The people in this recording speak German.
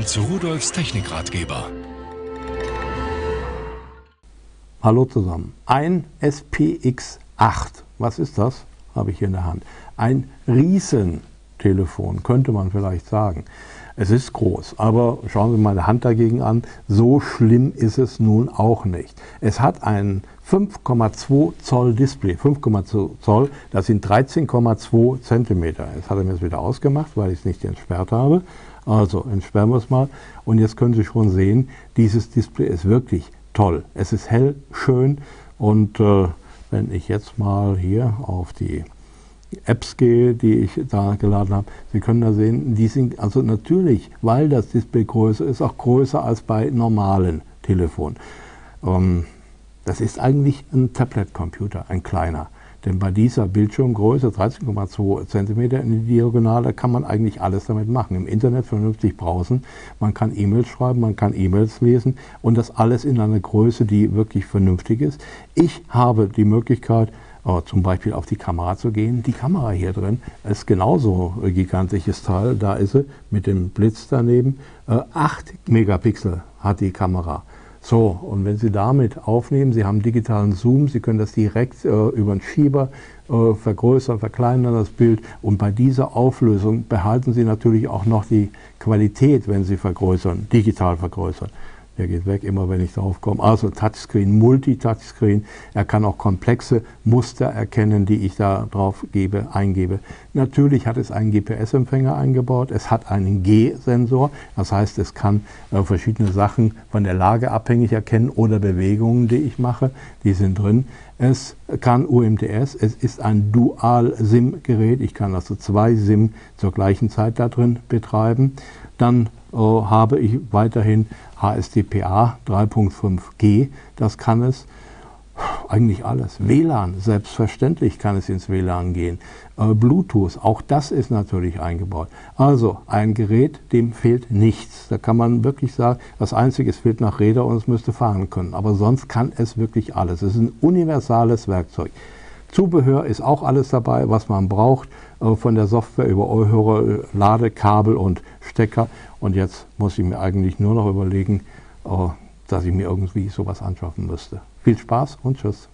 Willkommen zu Rudolfs Technikratgeber. Hallo zusammen. Ein SPX8. Was ist das? Habe ich hier in der Hand. Ein Riesentelefon, könnte man vielleicht sagen. Es ist groß, aber schauen Sie meine Hand dagegen an. So schlimm ist es nun auch nicht. Es hat ein 5,2 Zoll Display. 5,2 Zoll, das sind 13,2 Zentimeter. Jetzt hat er mir das wieder ausgemacht, weil ich es nicht entsperrt habe. Also entsperren wir es mal. Und jetzt können Sie schon sehen, dieses Display ist wirklich toll. Es ist hell, schön und äh, wenn ich jetzt mal hier auf die Apps gehe, die ich da geladen habe, Sie können da sehen, die sind also natürlich, weil das Display größer ist, auch größer als bei normalen Telefonen. Ähm, das ist eigentlich ein Tablet-Computer, ein kleiner. Denn bei dieser Bildschirmgröße, 13,2 cm in die Diagonale, kann man eigentlich alles damit machen. Im Internet vernünftig browsen, man kann E-Mails schreiben, man kann E-Mails lesen und das alles in einer Größe, die wirklich vernünftig ist. Ich habe die Möglichkeit, äh, zum Beispiel auf die Kamera zu gehen. Die Kamera hier drin ist genauso ein gigantisches Teil. Da ist sie mit dem Blitz daneben. Äh, 8 Megapixel hat die Kamera. So, und wenn Sie damit aufnehmen, Sie haben digitalen Zoom, Sie können das direkt äh, über einen Schieber äh, vergrößern, verkleinern das Bild und bei dieser Auflösung behalten Sie natürlich auch noch die Qualität, wenn Sie vergrößern, digital vergrößern. Der geht weg, immer wenn ich drauf komme. Also Touchscreen, Multi-Touchscreen. Er kann auch komplexe Muster erkennen, die ich da drauf gebe, eingebe. Natürlich hat es einen GPS-Empfänger eingebaut. Es hat einen G-Sensor. Das heißt, es kann äh, verschiedene Sachen von der Lage abhängig erkennen oder Bewegungen, die ich mache. Die sind drin. Es kann UMTS. Es ist ein Dual-SIM-Gerät. Ich kann also zwei SIM zur gleichen Zeit da drin betreiben. Dann habe ich weiterhin HSDPA 3.5G, das kann es. Eigentlich alles. WLAN, selbstverständlich kann es ins WLAN gehen. Äh, Bluetooth, auch das ist natürlich eingebaut. Also ein Gerät, dem fehlt nichts. Da kann man wirklich sagen, das Einzige, es fehlt nach Räder und es müsste fahren können. Aber sonst kann es wirklich alles. Es ist ein universales Werkzeug. Zubehör ist auch alles dabei, was man braucht, äh, von der Software über Ohrhörer, Ladekabel und Stecker. Und jetzt muss ich mir eigentlich nur noch überlegen, äh, dass ich mir irgendwie sowas anschaffen müsste. Viel Spaß und Tschüss.